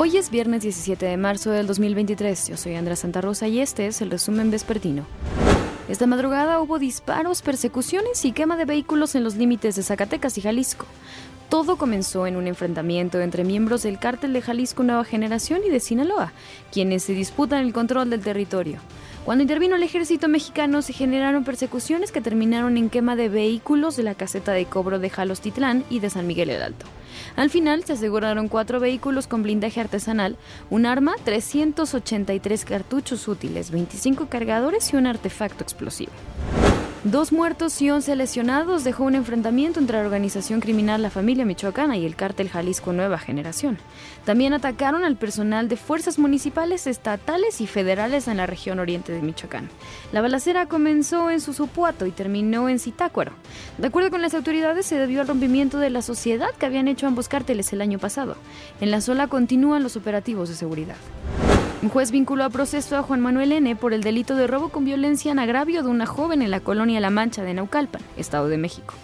Hoy es viernes 17 de marzo del 2023. Yo soy Andrea Santa Rosa y este es el resumen vespertino. Esta madrugada hubo disparos, persecuciones y quema de vehículos en los límites de Zacatecas y Jalisco. Todo comenzó en un enfrentamiento entre miembros del cártel de Jalisco Nueva Generación y de Sinaloa, quienes se disputan el control del territorio. Cuando intervino el ejército mexicano se generaron persecuciones que terminaron en quema de vehículos de la caseta de cobro de Jalostitlán y de San Miguel el Alto. Al final se aseguraron cuatro vehículos con blindaje artesanal, un arma, 383 cartuchos útiles, 25 cargadores y un artefacto explosivo. Dos muertos y once lesionados dejó un enfrentamiento entre la organización criminal La Familia Michoacana y el cártel Jalisco Nueva Generación. También atacaron al personal de fuerzas municipales, estatales y federales en la región oriente de Michoacán. La balacera comenzó en Susupuato y terminó en Zitácuaro. De acuerdo con las autoridades, se debió al rompimiento de la sociedad que habían hecho ambos cárteles el año pasado. En la sola continúan los operativos de seguridad. Un juez vinculó a proceso a Juan Manuel N. por el delito de robo con violencia en agravio de una joven en la colonia La Mancha de Naucalpan, Estado de México.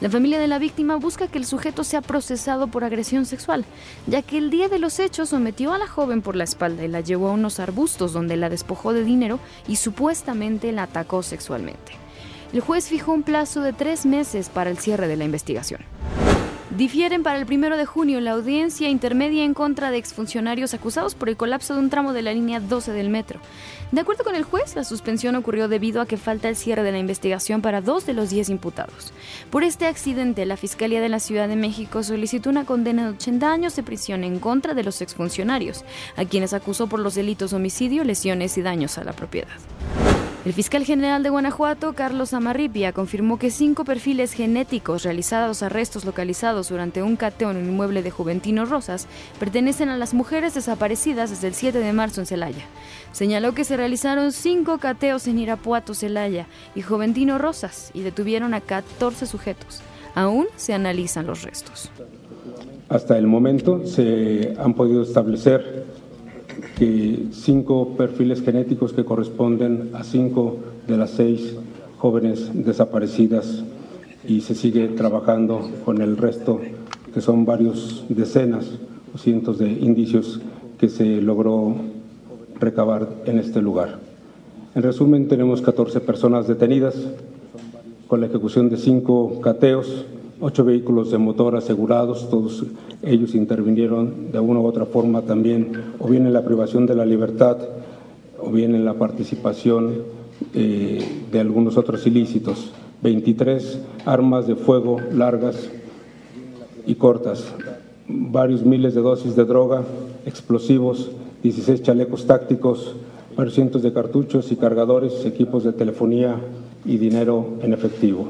La familia de la víctima busca que el sujeto sea procesado por agresión sexual, ya que el día de los hechos sometió a la joven por la espalda y la llevó a unos arbustos donde la despojó de dinero y supuestamente la atacó sexualmente. El juez fijó un plazo de tres meses para el cierre de la investigación. Difieren para el primero de junio la audiencia intermedia en contra de exfuncionarios acusados por el colapso de un tramo de la línea 12 del metro. De acuerdo con el juez, la suspensión ocurrió debido a que falta el cierre de la investigación para dos de los diez imputados. Por este accidente, la Fiscalía de la Ciudad de México solicitó una condena de 80 años de prisión en contra de los exfuncionarios, a quienes acusó por los delitos homicidio, lesiones y daños a la propiedad. El fiscal general de Guanajuato, Carlos Amarripia, confirmó que cinco perfiles genéticos realizados a restos localizados durante un cateo en un inmueble de Juventino Rosas pertenecen a las mujeres desaparecidas desde el 7 de marzo en Celaya. Señaló que se realizaron cinco cateos en Irapuato, Celaya y Juventino Rosas y detuvieron a 14 sujetos. Aún se analizan los restos. Hasta el momento se han podido establecer que cinco perfiles genéticos que corresponden a cinco de las seis jóvenes desaparecidas y se sigue trabajando con el resto, que son varios decenas o cientos de indicios que se logró recabar en este lugar. En resumen, tenemos 14 personas detenidas con la ejecución de cinco cateos ocho vehículos de motor asegurados, todos ellos intervinieron de una u otra forma también, o bien en la privación de la libertad, o bien en la participación eh, de algunos otros ilícitos. 23 armas de fuego largas y cortas, varios miles de dosis de droga, explosivos, 16 chalecos tácticos, varios cientos de cartuchos y cargadores, equipos de telefonía y dinero en efectivo.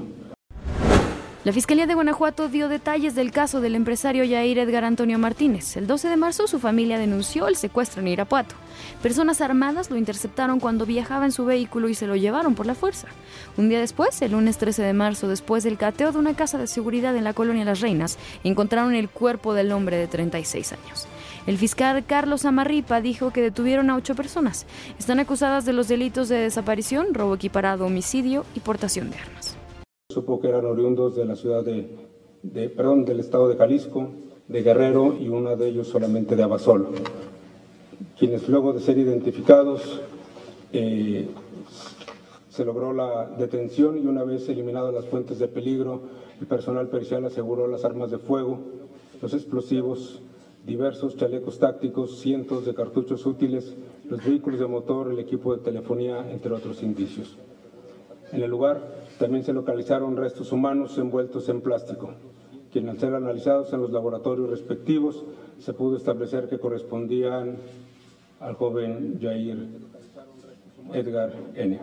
La Fiscalía de Guanajuato dio detalles del caso del empresario Yair Edgar Antonio Martínez. El 12 de marzo su familia denunció el secuestro en Irapuato. Personas armadas lo interceptaron cuando viajaba en su vehículo y se lo llevaron por la fuerza. Un día después, el lunes 13 de marzo, después del cateo de una casa de seguridad en la colonia Las Reinas, encontraron el cuerpo del hombre de 36 años. El fiscal Carlos Amarripa dijo que detuvieron a ocho personas. Están acusadas de los delitos de desaparición, robo equiparado, homicidio y portación de armas. Supo que eran oriundos de la ciudad de, perdón, del estado de Jalisco, de Guerrero y uno de ellos solamente de Abasolo, quienes luego de ser identificados eh, se logró la detención y una vez eliminadas las fuentes de peligro, el personal pericial aseguró las armas de fuego, los explosivos, diversos chalecos tácticos, cientos de cartuchos útiles, los vehículos de motor, el equipo de telefonía, entre otros indicios. En el lugar también se localizaron restos humanos envueltos en plástico, quienes al ser analizados en los laboratorios respectivos se pudo establecer que correspondían al joven Jair Edgar N.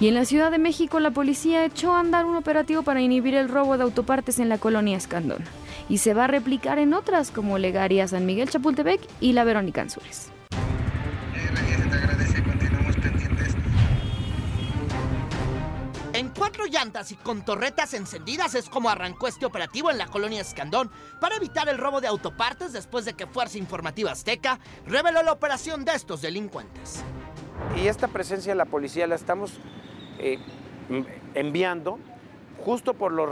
Y en la Ciudad de México la policía echó a andar un operativo para inhibir el robo de autopartes en la colonia Escandón. Y se va a replicar en otras como Legaria San Miguel Chapultepec y la Verónica Anzures. Cuatro llantas y con torretas encendidas es como arrancó este operativo en la colonia Escandón para evitar el robo de autopartes después de que Fuerza Informativa Azteca reveló la operación de estos delincuentes. Y esta presencia de la policía la estamos eh, enviando justo por los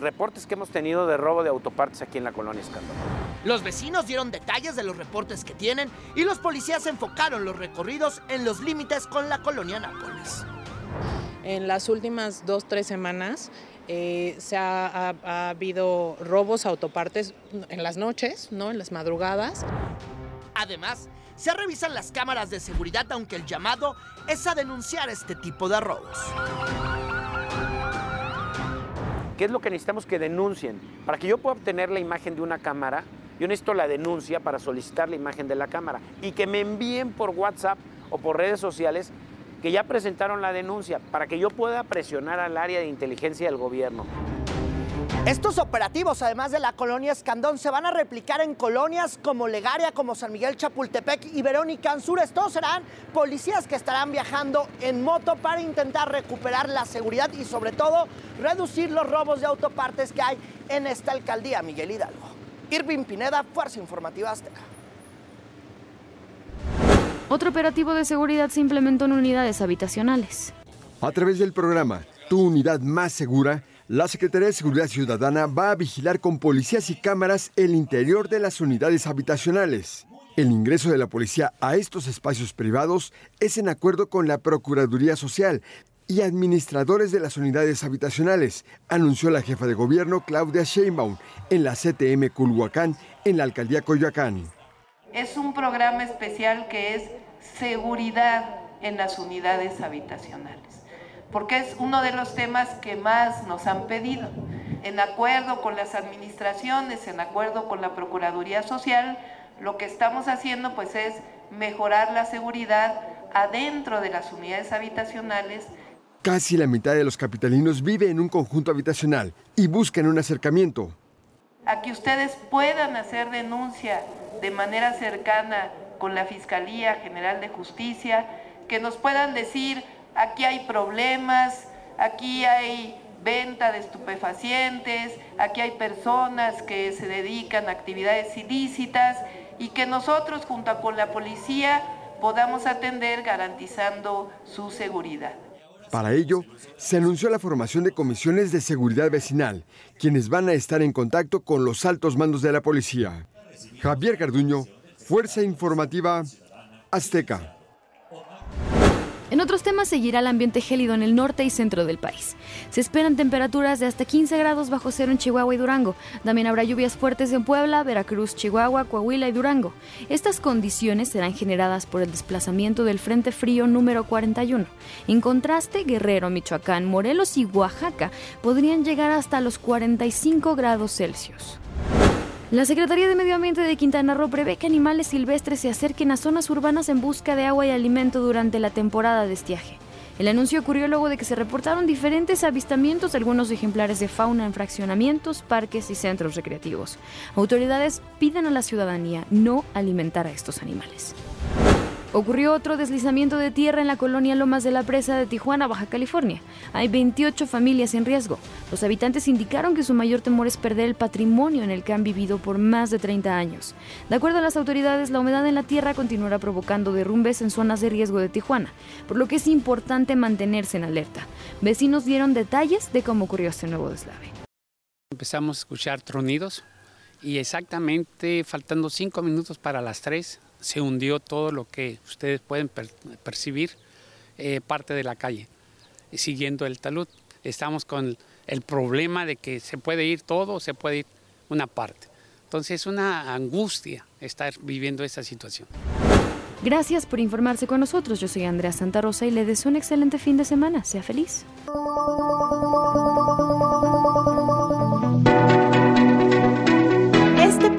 reportes que hemos tenido de robo de autopartes aquí en la colonia Escandón. Los vecinos dieron detalles de los reportes que tienen y los policías enfocaron los recorridos en los límites con la colonia Nápoles. En las últimas dos, tres semanas eh, se ha, ha, habido robos a autopartes en las noches, ¿no? en las madrugadas. Además, se revisan las cámaras de seguridad aunque el llamado es a denunciar este tipo de robos. ¿Qué es lo que necesitamos que denuncien? Para que yo pueda obtener la imagen de una cámara, yo necesito la denuncia para solicitar la imagen de la cámara y que me envíen por WhatsApp o por redes sociales que ya presentaron la denuncia para que yo pueda presionar al área de inteligencia del gobierno. Estos operativos, además de la colonia Escandón, se van a replicar en colonias como Legaria, como San Miguel Chapultepec y Verónica Anzures. Todos serán policías que estarán viajando en moto para intentar recuperar la seguridad y sobre todo reducir los robos de autopartes que hay en esta alcaldía, Miguel Hidalgo. Irving Pineda, Fuerza Informativa Azteca. Otro operativo de seguridad se implementó en unidades habitacionales. A través del programa Tu Unidad Más Segura, la Secretaría de Seguridad Ciudadana va a vigilar con policías y cámaras el interior de las unidades habitacionales. El ingreso de la policía a estos espacios privados es en acuerdo con la Procuraduría Social y administradores de las unidades habitacionales, anunció la jefa de gobierno Claudia Sheinbaum en la CTM Culhuacán, en la alcaldía Coyoacán. Es un programa especial que es seguridad en las unidades habitacionales porque es uno de los temas que más nos han pedido. En acuerdo con las administraciones, en acuerdo con la Procuraduría Social, lo que estamos haciendo pues es mejorar la seguridad adentro de las unidades habitacionales. Casi la mitad de los capitalinos vive en un conjunto habitacional y buscan un acercamiento. A que ustedes puedan hacer denuncia de manera cercana con la Fiscalía General de Justicia, que nos puedan decir aquí hay problemas, aquí hay venta de estupefacientes, aquí hay personas que se dedican a actividades ilícitas y que nosotros junto con la policía podamos atender garantizando su seguridad. Para ello, se anunció la formación de comisiones de seguridad vecinal, quienes van a estar en contacto con los altos mandos de la policía. Javier Garduño, Fuerza Informativa Azteca. En otros temas seguirá el ambiente gélido en el norte y centro del país. Se esperan temperaturas de hasta 15 grados bajo cero en Chihuahua y Durango. También habrá lluvias fuertes en Puebla, Veracruz, Chihuahua, Coahuila y Durango. Estas condiciones serán generadas por el desplazamiento del Frente Frío número 41. En contraste, Guerrero, Michoacán, Morelos y Oaxaca podrían llegar hasta los 45 grados Celsius. La Secretaría de Medio Ambiente de Quintana Roo prevé que animales silvestres se acerquen a zonas urbanas en busca de agua y alimento durante la temporada de estiaje. El anuncio ocurrió luego de que se reportaron diferentes avistamientos de algunos ejemplares de fauna en fraccionamientos, parques y centros recreativos. Autoridades piden a la ciudadanía no alimentar a estos animales. Ocurrió otro deslizamiento de tierra en la colonia Lomas de la Presa de Tijuana, Baja California. Hay 28 familias en riesgo. Los habitantes indicaron que su mayor temor es perder el patrimonio en el que han vivido por más de 30 años. De acuerdo a las autoridades, la humedad en la tierra continuará provocando derrumbes en zonas de riesgo de Tijuana, por lo que es importante mantenerse en alerta. Vecinos dieron detalles de cómo ocurrió este nuevo deslave. Empezamos a escuchar tronidos y exactamente faltando cinco minutos para las tres se hundió todo lo que ustedes pueden percibir, eh, parte de la calle, siguiendo el talud. Estamos con el problema de que se puede ir todo, se puede ir una parte. Entonces es una angustia estar viviendo esta situación. Gracias por informarse con nosotros. Yo soy Andrea Santa Rosa y le deseo un excelente fin de semana. Sea feliz.